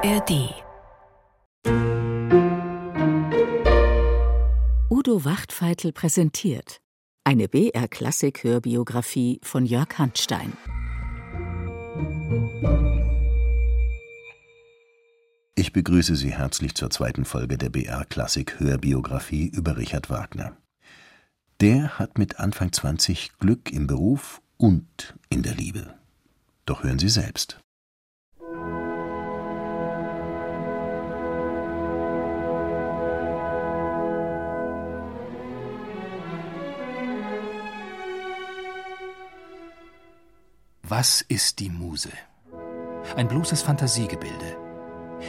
ARD Udo Wachtfeitel präsentiert eine BR-Klassik-Hörbiografie von Jörg Handstein. Ich begrüße Sie herzlich zur zweiten Folge der BR-Klassik-Hörbiografie über Richard Wagner. Der hat mit Anfang 20 Glück im Beruf und in der Liebe. Doch hören Sie selbst. Was ist die Muse? Ein bloßes Fantasiegebilde.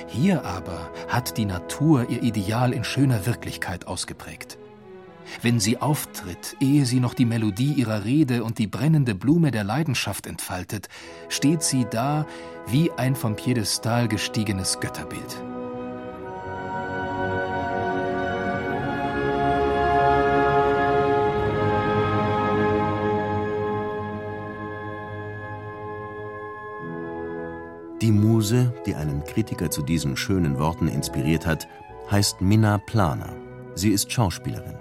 Hier aber hat die Natur ihr Ideal in schöner Wirklichkeit ausgeprägt. Wenn sie auftritt, ehe sie noch die Melodie ihrer Rede und die brennende Blume der Leidenschaft entfaltet, steht sie da wie ein vom Piedestal gestiegenes Götterbild. Die Muse, die einen Kritiker zu diesen schönen Worten inspiriert hat, heißt Minna Planer. Sie ist Schauspielerin.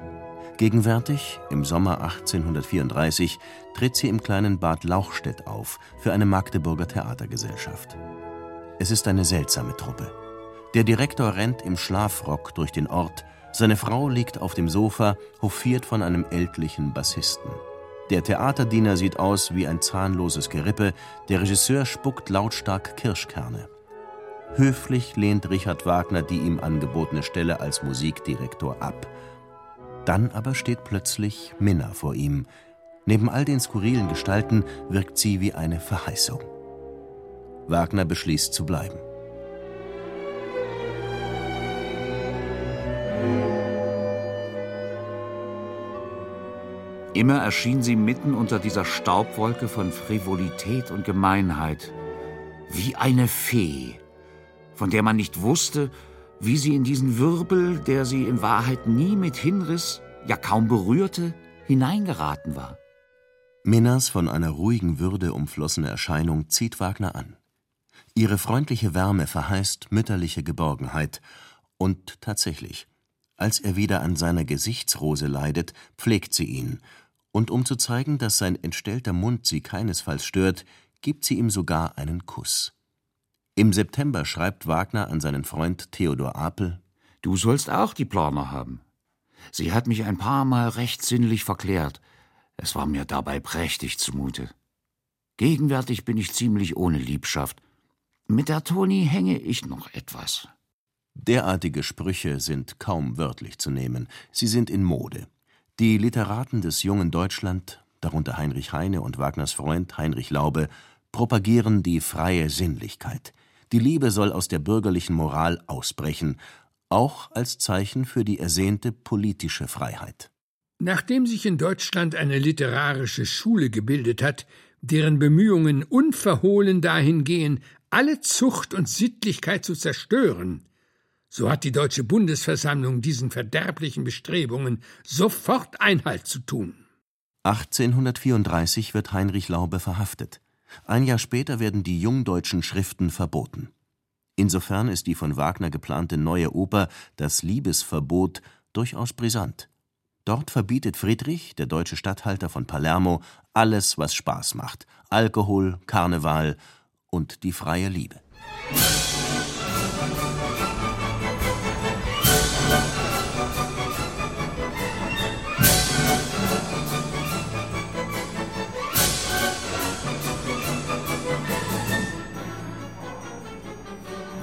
Gegenwärtig, im Sommer 1834, tritt sie im kleinen Bad Lauchstädt auf für eine Magdeburger Theatergesellschaft. Es ist eine seltsame Truppe. Der Direktor rennt im Schlafrock durch den Ort, seine Frau liegt auf dem Sofa, hofiert von einem ältlichen Bassisten. Der Theaterdiener sieht aus wie ein zahnloses Gerippe, der Regisseur spuckt lautstark Kirschkerne. Höflich lehnt Richard Wagner die ihm angebotene Stelle als Musikdirektor ab. Dann aber steht plötzlich Minna vor ihm. Neben all den skurrilen Gestalten wirkt sie wie eine Verheißung. Wagner beschließt zu bleiben. Immer erschien sie mitten unter dieser Staubwolke von Frivolität und Gemeinheit, wie eine Fee, von der man nicht wusste, wie sie in diesen Wirbel, der sie in Wahrheit nie mit hinriss, ja kaum berührte, hineingeraten war. Minnas von einer ruhigen Würde umflossene Erscheinung zieht Wagner an. Ihre freundliche Wärme verheißt mütterliche Geborgenheit, und tatsächlich, als er wieder an seiner Gesichtsrose leidet, pflegt sie ihn und um zu zeigen, dass sein entstellter Mund sie keinesfalls stört, gibt sie ihm sogar einen Kuss. Im September schreibt Wagner an seinen Freund Theodor Apel: Du sollst auch die Planer haben. Sie hat mich ein paar Mal recht sinnlich verklärt. Es war mir dabei prächtig zumute. Gegenwärtig bin ich ziemlich ohne Liebschaft. Mit der Toni hänge ich noch etwas. Derartige Sprüche sind kaum wörtlich zu nehmen, sie sind in Mode. Die Literaten des jungen Deutschland, darunter Heinrich Heine und Wagners Freund Heinrich Laube, propagieren die freie Sinnlichkeit. Die Liebe soll aus der bürgerlichen Moral ausbrechen, auch als Zeichen für die ersehnte politische Freiheit. Nachdem sich in Deutschland eine literarische Schule gebildet hat, deren Bemühungen unverhohlen dahin gehen, alle Zucht und Sittlichkeit zu zerstören, so hat die Deutsche Bundesversammlung diesen verderblichen Bestrebungen sofort Einhalt zu tun. 1834 wird Heinrich Laube verhaftet. Ein Jahr später werden die jungdeutschen Schriften verboten. Insofern ist die von Wagner geplante neue Oper Das Liebesverbot durchaus brisant. Dort verbietet Friedrich, der deutsche Statthalter von Palermo, alles, was Spaß macht: Alkohol, Karneval und die freie Liebe.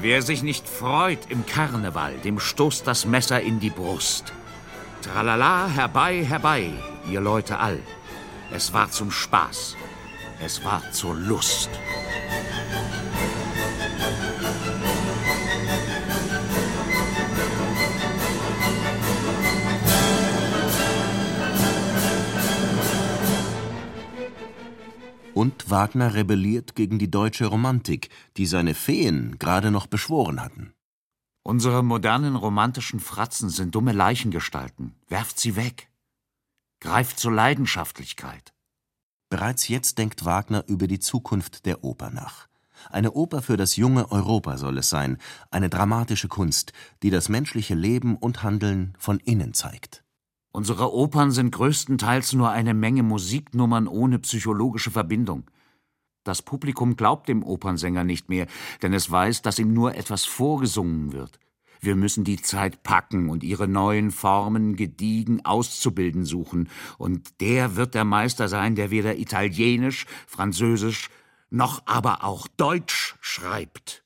Wer sich nicht freut im Karneval, dem stoßt das Messer in die Brust. Tralala, herbei, herbei, ihr Leute all. Es war zum Spaß, es war zur Lust. Und Wagner rebelliert gegen die deutsche Romantik, die seine Feen gerade noch beschworen hatten. Unsere modernen romantischen Fratzen sind dumme Leichengestalten. Werft sie weg. Greift zur Leidenschaftlichkeit. Bereits jetzt denkt Wagner über die Zukunft der Oper nach. Eine Oper für das junge Europa soll es sein, eine dramatische Kunst, die das menschliche Leben und Handeln von innen zeigt. Unsere Opern sind größtenteils nur eine Menge Musiknummern ohne psychologische Verbindung. Das Publikum glaubt dem Opernsänger nicht mehr, denn es weiß, dass ihm nur etwas vorgesungen wird. Wir müssen die Zeit packen und ihre neuen Formen gediegen auszubilden suchen, und der wird der Meister sein, der weder Italienisch, Französisch noch aber auch Deutsch schreibt.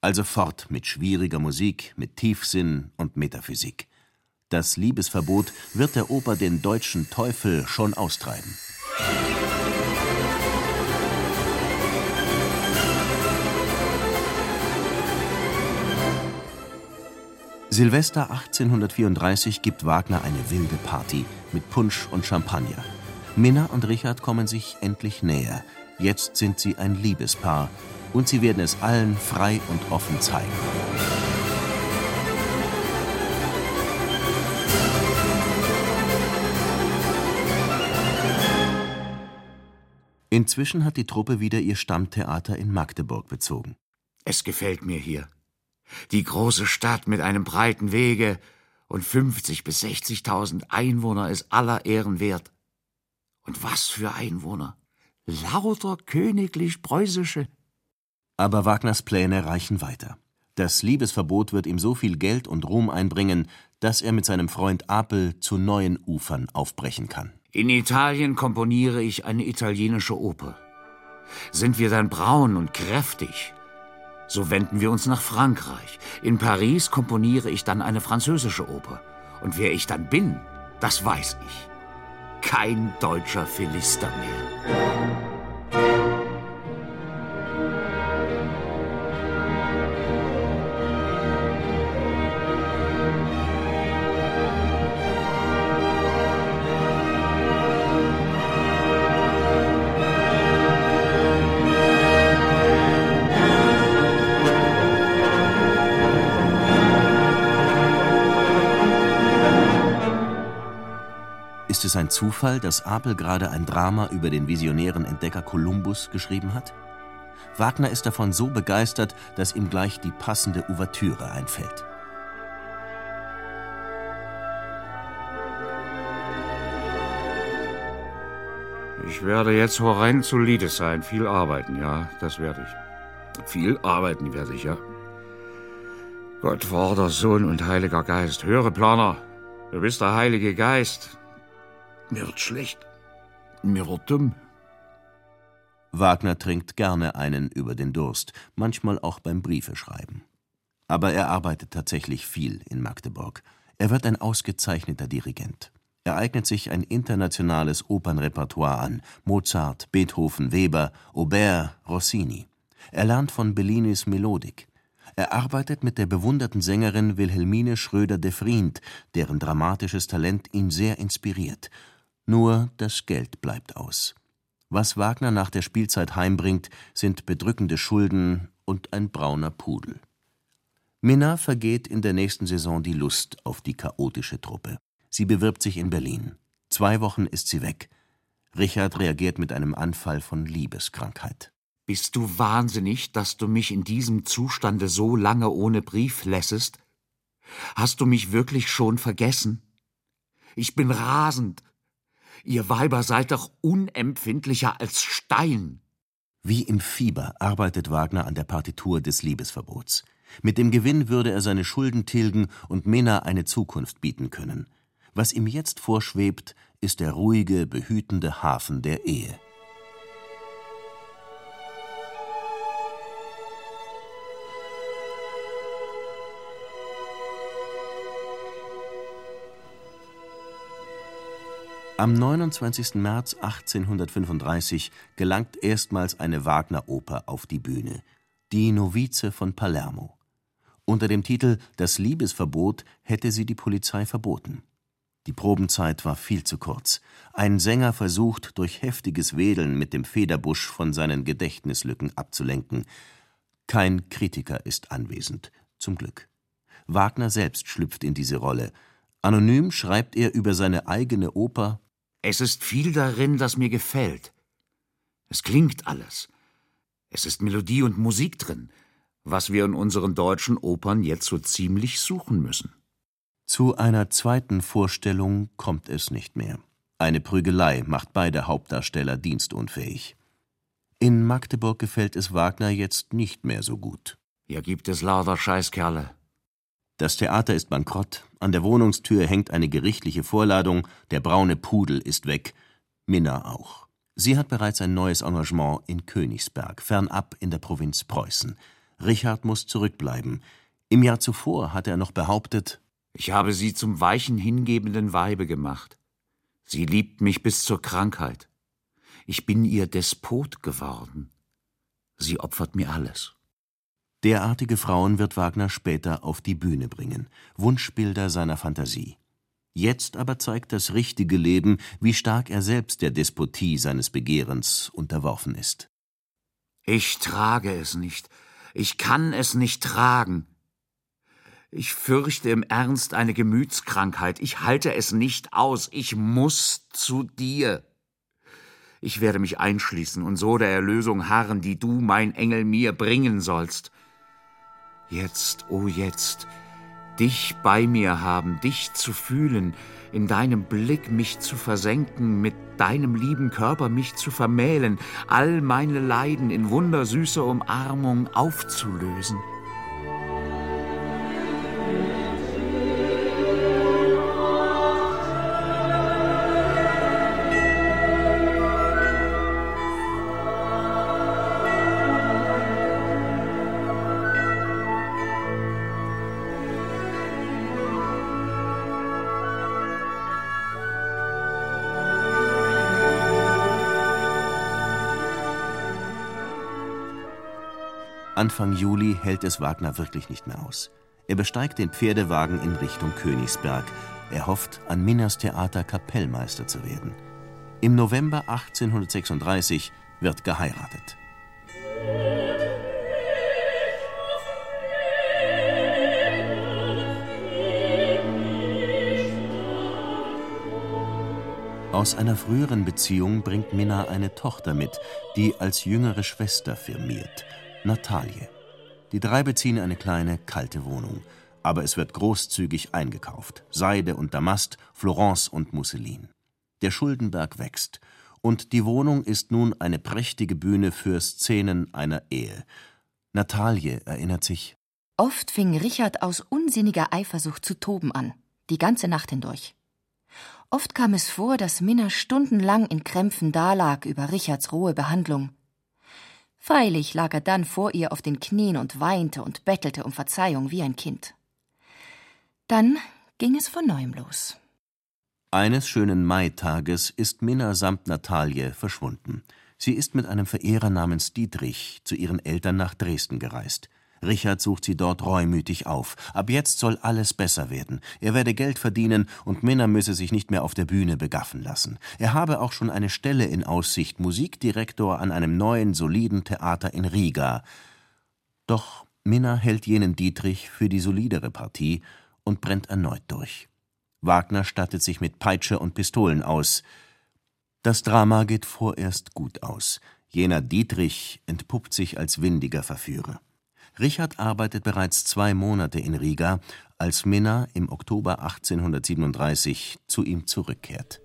Also fort mit schwieriger Musik, mit Tiefsinn und Metaphysik. Das Liebesverbot wird der Oper den deutschen Teufel schon austreiben. Silvester 1834 gibt Wagner eine wilde Party mit Punsch und Champagner. Minna und Richard kommen sich endlich näher. Jetzt sind sie ein Liebespaar und sie werden es allen frei und offen zeigen. Inzwischen hat die Truppe wieder ihr Stammtheater in Magdeburg bezogen. Es gefällt mir hier. Die große Stadt mit einem breiten Wege und 50 bis 60.000 Einwohner ist aller Ehren wert. Und was für Einwohner! Lauter königlich-preußische. Aber Wagners Pläne reichen weiter. Das Liebesverbot wird ihm so viel Geld und Ruhm einbringen, dass er mit seinem Freund Apel zu neuen Ufern aufbrechen kann. In Italien komponiere ich eine italienische Oper. Sind wir dann braun und kräftig, so wenden wir uns nach Frankreich. In Paris komponiere ich dann eine französische Oper. Und wer ich dann bin, das weiß ich. Kein deutscher Philister mehr. Ist es ein Zufall, dass Apel gerade ein Drama über den visionären Entdecker Kolumbus geschrieben hat? Wagner ist davon so begeistert, dass ihm gleich die passende Ouvertüre einfällt. Ich werde jetzt horrend solide sein, viel arbeiten, ja, das werde ich. Viel arbeiten werde ich, ja. Gott, Vater, Sohn und Heiliger Geist, höre, Planer, du bist der Heilige Geist, mir wird schlecht. Mir wird dumm. Wagner trinkt gerne einen über den Durst, manchmal auch beim Briefeschreiben. Aber er arbeitet tatsächlich viel in Magdeburg. Er wird ein ausgezeichneter Dirigent. Er eignet sich ein internationales Opernrepertoire an: Mozart, Beethoven, Weber, Aubert, Rossini. Er lernt von Bellinis Melodik. Er arbeitet mit der bewunderten Sängerin Wilhelmine Schröder de Vriend, deren dramatisches Talent ihn sehr inspiriert nur das Geld bleibt aus. Was Wagner nach der Spielzeit heimbringt, sind bedrückende Schulden und ein brauner Pudel. Minna vergeht in der nächsten Saison die Lust auf die chaotische Truppe. Sie bewirbt sich in Berlin. Zwei Wochen ist sie weg. Richard reagiert mit einem Anfall von Liebeskrankheit. Bist du wahnsinnig, dass du mich in diesem Zustande so lange ohne Brief lässest? Hast du mich wirklich schon vergessen? Ich bin rasend, Ihr Weiber seid doch unempfindlicher als Stein. Wie im Fieber arbeitet Wagner an der Partitur des Liebesverbots. Mit dem Gewinn würde er seine Schulden tilgen und Mena eine Zukunft bieten können. Was ihm jetzt vorschwebt, ist der ruhige, behütende Hafen der Ehe. Am 29. März 1835 gelangt erstmals eine Wagner-Oper auf die Bühne, Die Novize von Palermo. Unter dem Titel Das Liebesverbot hätte sie die Polizei verboten. Die Probenzeit war viel zu kurz. Ein Sänger versucht, durch heftiges Wedeln mit dem Federbusch von seinen Gedächtnislücken abzulenken. Kein Kritiker ist anwesend, zum Glück. Wagner selbst schlüpft in diese Rolle. Anonym schreibt er über seine eigene Oper es ist viel darin, das mir gefällt. Es klingt alles. Es ist Melodie und Musik drin, was wir in unseren deutschen Opern jetzt so ziemlich suchen müssen. Zu einer zweiten Vorstellung kommt es nicht mehr. Eine Prügelei macht beide Hauptdarsteller dienstunfähig. In Magdeburg gefällt es Wagner jetzt nicht mehr so gut. Hier gibt es lauter Scheißkerle. Das Theater ist bankrott, an der Wohnungstür hängt eine gerichtliche Vorladung, der braune Pudel ist weg, Minna auch. Sie hat bereits ein neues Engagement in Königsberg, fernab in der Provinz Preußen. Richard muss zurückbleiben. Im Jahr zuvor hatte er noch behauptet, ich habe sie zum weichen, hingebenden Weibe gemacht. Sie liebt mich bis zur Krankheit. Ich bin ihr Despot geworden. Sie opfert mir alles. Derartige Frauen wird Wagner später auf die Bühne bringen, Wunschbilder seiner Fantasie. Jetzt aber zeigt das richtige Leben, wie stark er selbst der Despotie seines Begehrens unterworfen ist. Ich trage es nicht, ich kann es nicht tragen. Ich fürchte im Ernst eine Gemütskrankheit, ich halte es nicht aus, ich muss zu dir. Ich werde mich einschließen und so der Erlösung harren, die du, mein Engel, mir bringen sollst. Jetzt, o oh jetzt, dich bei mir haben, dich zu fühlen, in deinem Blick mich zu versenken, mit deinem lieben Körper mich zu vermählen, all meine Leiden in wundersüßer Umarmung aufzulösen. Anfang Juli hält es Wagner wirklich nicht mehr aus. Er besteigt den Pferdewagen in Richtung Königsberg. Er hofft, an Minners Theater Kapellmeister zu werden. Im November 1836 wird geheiratet. Aus einer früheren Beziehung bringt Minna eine Tochter mit, die als jüngere Schwester firmiert. Natalie. Die drei beziehen eine kleine, kalte Wohnung. Aber es wird großzügig eingekauft. Seide und Damast, Florence und Musselin. Der Schuldenberg wächst. Und die Wohnung ist nun eine prächtige Bühne für Szenen einer Ehe. Natalie erinnert sich. Oft fing Richard aus unsinniger Eifersucht zu toben an. Die ganze Nacht hindurch. Oft kam es vor, dass Minna stundenlang in Krämpfen dalag über Richards rohe Behandlung. Freilich lag er dann vor ihr auf den Knien und weinte und bettelte um Verzeihung wie ein Kind. Dann ging es von neuem los. Eines schönen Maitages ist Minna samt Natalie verschwunden. Sie ist mit einem Verehrer namens Dietrich zu ihren Eltern nach Dresden gereist. Richard sucht sie dort reumütig auf. Ab jetzt soll alles besser werden. Er werde Geld verdienen und Minna müsse sich nicht mehr auf der Bühne begaffen lassen. Er habe auch schon eine Stelle in Aussicht, Musikdirektor an einem neuen, soliden Theater in Riga. Doch Minna hält jenen Dietrich für die solidere Partie und brennt erneut durch. Wagner stattet sich mit Peitsche und Pistolen aus. Das Drama geht vorerst gut aus. Jener Dietrich entpuppt sich als windiger Verführer. Richard arbeitet bereits zwei Monate in Riga, als Minna im Oktober 1837 zu ihm zurückkehrt.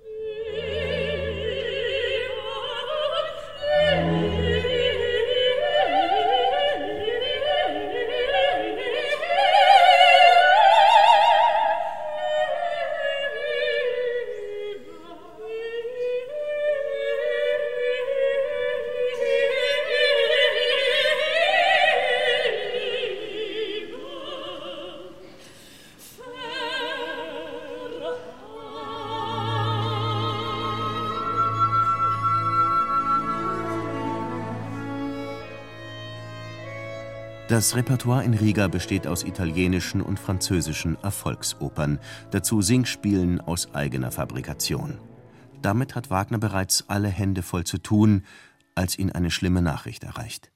Das Repertoire in Riga besteht aus italienischen und französischen Erfolgsopern, dazu Singspielen aus eigener Fabrikation. Damit hat Wagner bereits alle Hände voll zu tun, als ihn eine schlimme Nachricht erreicht.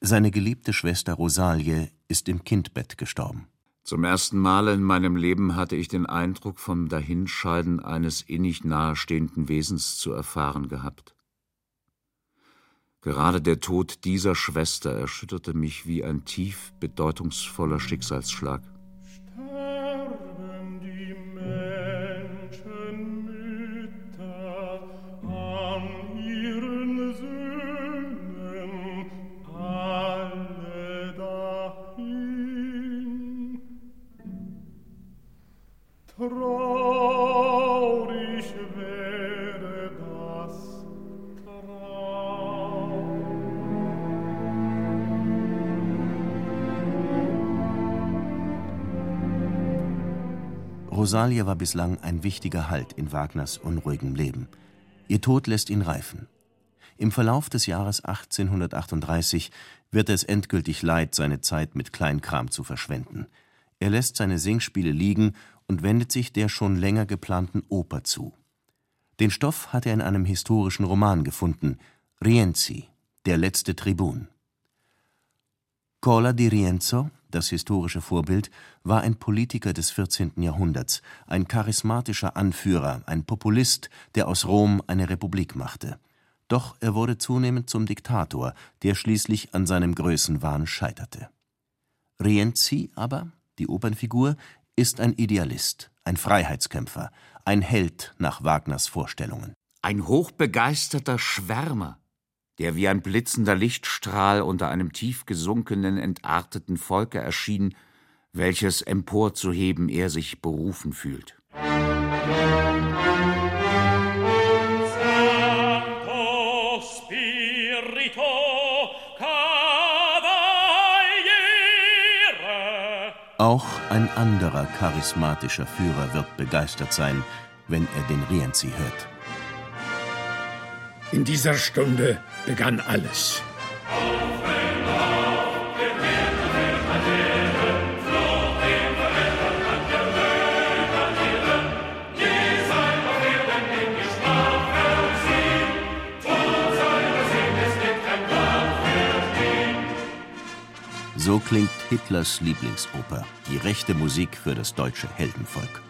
Seine geliebte Schwester Rosalie ist im Kindbett gestorben. Zum ersten Mal in meinem Leben hatte ich den Eindruck vom Dahinscheiden eines innig nahestehenden Wesens zu erfahren gehabt. Gerade der Tod dieser Schwester erschütterte mich wie ein tief bedeutungsvoller Schicksalsschlag. Rosalia war bislang ein wichtiger Halt in Wagners unruhigem Leben. Ihr Tod lässt ihn reifen. Im Verlauf des Jahres 1838 wird es endgültig leid, seine Zeit mit Kleinkram zu verschwenden. Er lässt seine Singspiele liegen und wendet sich der schon länger geplanten Oper zu. Den Stoff hat er in einem historischen Roman gefunden, Rienzi, der letzte Tribun. Cola di Rienzo das historische Vorbild, war ein Politiker des 14. Jahrhunderts, ein charismatischer Anführer, ein Populist, der aus Rom eine Republik machte. Doch er wurde zunehmend zum Diktator, der schließlich an seinem Größenwahn scheiterte. Rienzi aber, die Opernfigur, ist ein Idealist, ein Freiheitskämpfer, ein Held nach Wagners Vorstellungen. Ein hochbegeisterter Schwärmer, der wie ein blitzender Lichtstrahl unter einem tief gesunkenen, entarteten Volke erschien, welches emporzuheben er sich berufen fühlt. Auch ein anderer charismatischer Führer wird begeistert sein, wenn er den Rienzi hört. In dieser Stunde begann alles. So klingt Hitlers Lieblingsoper, die rechte Musik für das deutsche Heldenvolk.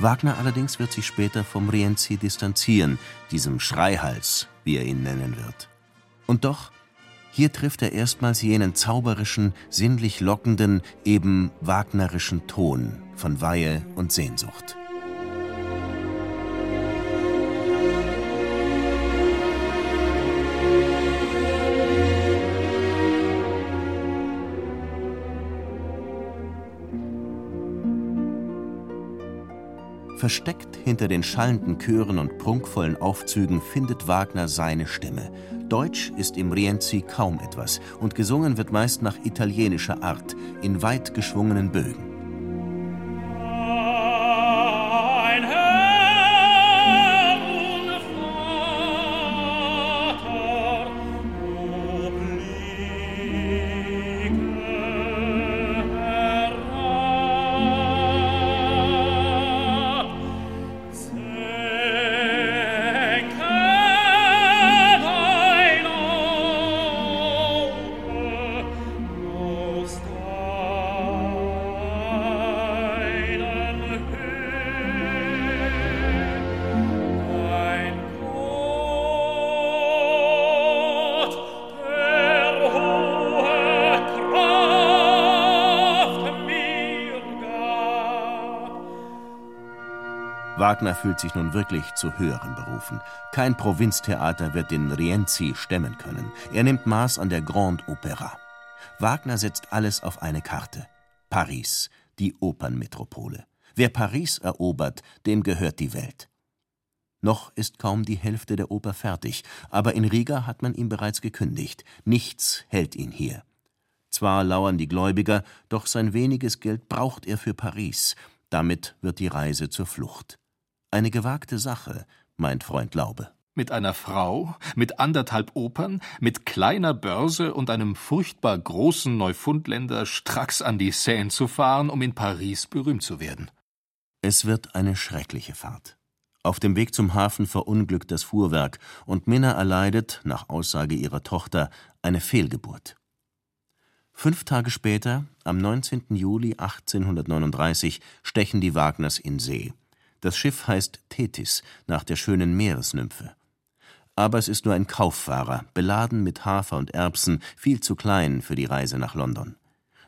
Wagner allerdings wird sich später vom Rienzi distanzieren, diesem Schreihals, wie er ihn nennen wird. Und doch, hier trifft er erstmals jenen zauberischen, sinnlich lockenden, eben wagnerischen Ton von Weihe und Sehnsucht. Versteckt hinter den schallenden Chören und prunkvollen Aufzügen findet Wagner seine Stimme. Deutsch ist im Rienzi kaum etwas und gesungen wird meist nach italienischer Art, in weit geschwungenen Bögen. Wagner fühlt sich nun wirklich zu höheren berufen. Kein Provinztheater wird den Rienzi stemmen können. Er nimmt Maß an der Grande Opera. Wagner setzt alles auf eine Karte. Paris, die Opernmetropole. Wer Paris erobert, dem gehört die Welt. Noch ist kaum die Hälfte der Oper fertig, aber in Riga hat man ihm bereits gekündigt. Nichts hält ihn hier. Zwar lauern die Gläubiger, doch sein weniges Geld braucht er für Paris. Damit wird die Reise zur Flucht. Eine gewagte Sache, meint Freund Laube. Mit einer Frau, mit anderthalb Opern, mit kleiner Börse und einem furchtbar großen Neufundländer stracks an die Seine zu fahren, um in Paris berühmt zu werden. Es wird eine schreckliche Fahrt. Auf dem Weg zum Hafen verunglückt das Fuhrwerk und Minna erleidet, nach Aussage ihrer Tochter, eine Fehlgeburt. Fünf Tage später, am 19. Juli 1839, stechen die Wagners in See. Das Schiff heißt Thetis, nach der schönen Meeresnymphe. Aber es ist nur ein Kauffahrer, beladen mit Hafer und Erbsen, viel zu klein für die Reise nach London.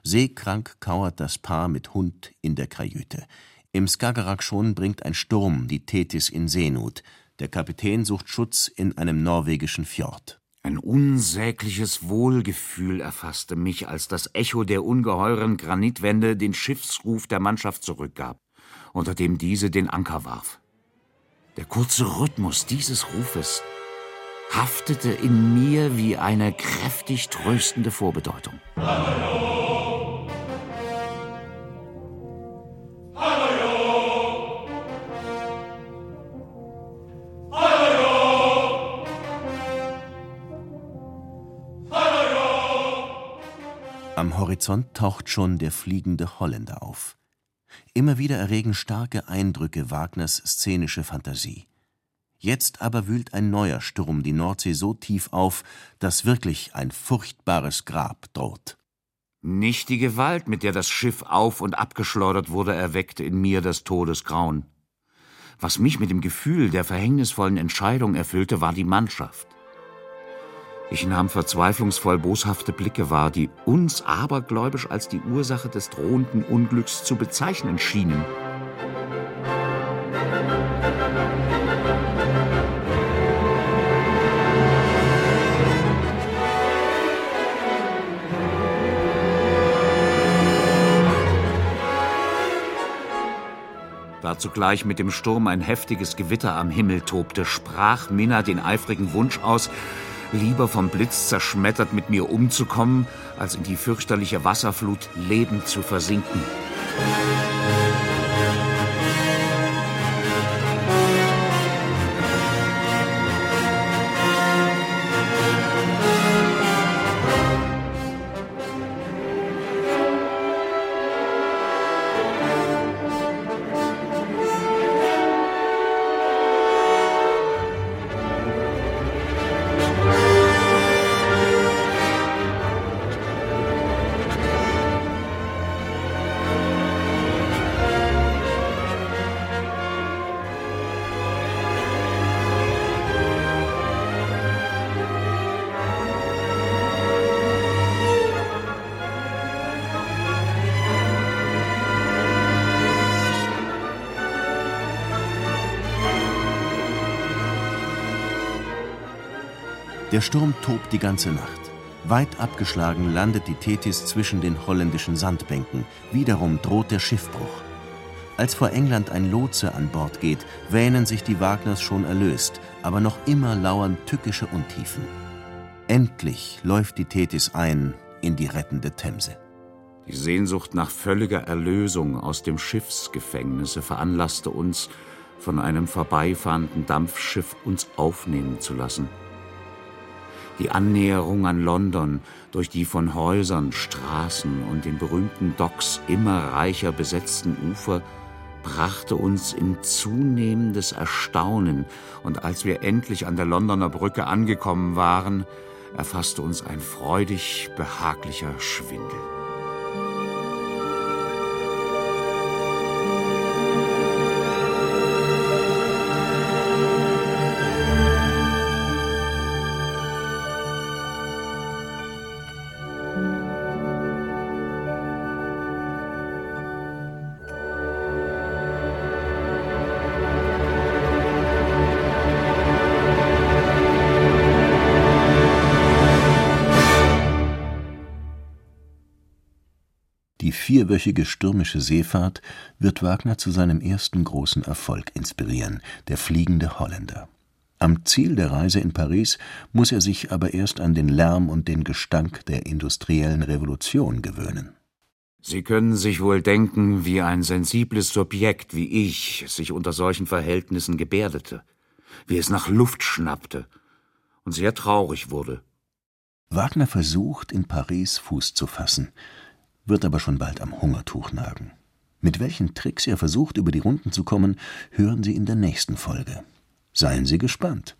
Seekrank kauert das Paar mit Hund in der Kajüte. Im Skagerrak schon bringt ein Sturm die Thetis in Seenot. Der Kapitän sucht Schutz in einem norwegischen Fjord. Ein unsägliches Wohlgefühl erfasste mich, als das Echo der ungeheuren Granitwände den Schiffsruf der Mannschaft zurückgab, unter dem diese den Anker warf. Der kurze Rhythmus dieses Rufes haftete in mir wie eine kräftig tröstende Vorbedeutung. Am Horizont taucht schon der fliegende Holländer auf. Immer wieder erregen starke Eindrücke Wagners szenische Fantasie. Jetzt aber wühlt ein neuer Sturm die Nordsee so tief auf, dass wirklich ein furchtbares Grab droht. Nicht die Gewalt, mit der das Schiff auf und abgeschleudert wurde, erweckte in mir das Todesgrauen. Was mich mit dem Gefühl der verhängnisvollen Entscheidung erfüllte, war die Mannschaft. Ich nahm verzweiflungsvoll boshafte Blicke wahr, die uns abergläubisch als die Ursache des drohenden Unglücks zu bezeichnen schienen. Da zugleich mit dem Sturm ein heftiges Gewitter am Himmel tobte, sprach Minna den eifrigen Wunsch aus, lieber vom Blitz zerschmettert mit mir umzukommen, als in die fürchterliche Wasserflut lebend zu versinken. Der Sturm tobt die ganze Nacht. Weit abgeschlagen landet die Thetis zwischen den holländischen Sandbänken. Wiederum droht der Schiffbruch. Als vor England ein Lotse an Bord geht, wähnen sich die Wagners schon erlöst, aber noch immer lauern tückische Untiefen. Endlich läuft die Thetis ein in die rettende Themse. Die Sehnsucht nach völliger Erlösung aus dem Schiffsgefängnisse veranlasste uns, von einem vorbeifahrenden Dampfschiff uns aufnehmen zu lassen. Die Annäherung an London durch die von Häusern, Straßen und den berühmten Docks immer reicher besetzten Ufer brachte uns in zunehmendes Erstaunen, und als wir endlich an der Londoner Brücke angekommen waren, erfasste uns ein freudig behaglicher Schwindel. Vierwöchige stürmische Seefahrt wird Wagner zu seinem ersten großen Erfolg inspirieren, Der fliegende Holländer. Am Ziel der Reise in Paris muss er sich aber erst an den Lärm und den Gestank der industriellen Revolution gewöhnen. Sie können sich wohl denken, wie ein sensibles Subjekt wie ich sich unter solchen Verhältnissen gebärdete, wie es nach Luft schnappte und sehr traurig wurde. Wagner versucht, in Paris Fuß zu fassen wird aber schon bald am Hungertuch nagen. Mit welchen Tricks er versucht, über die Runden zu kommen, hören Sie in der nächsten Folge. Seien Sie gespannt.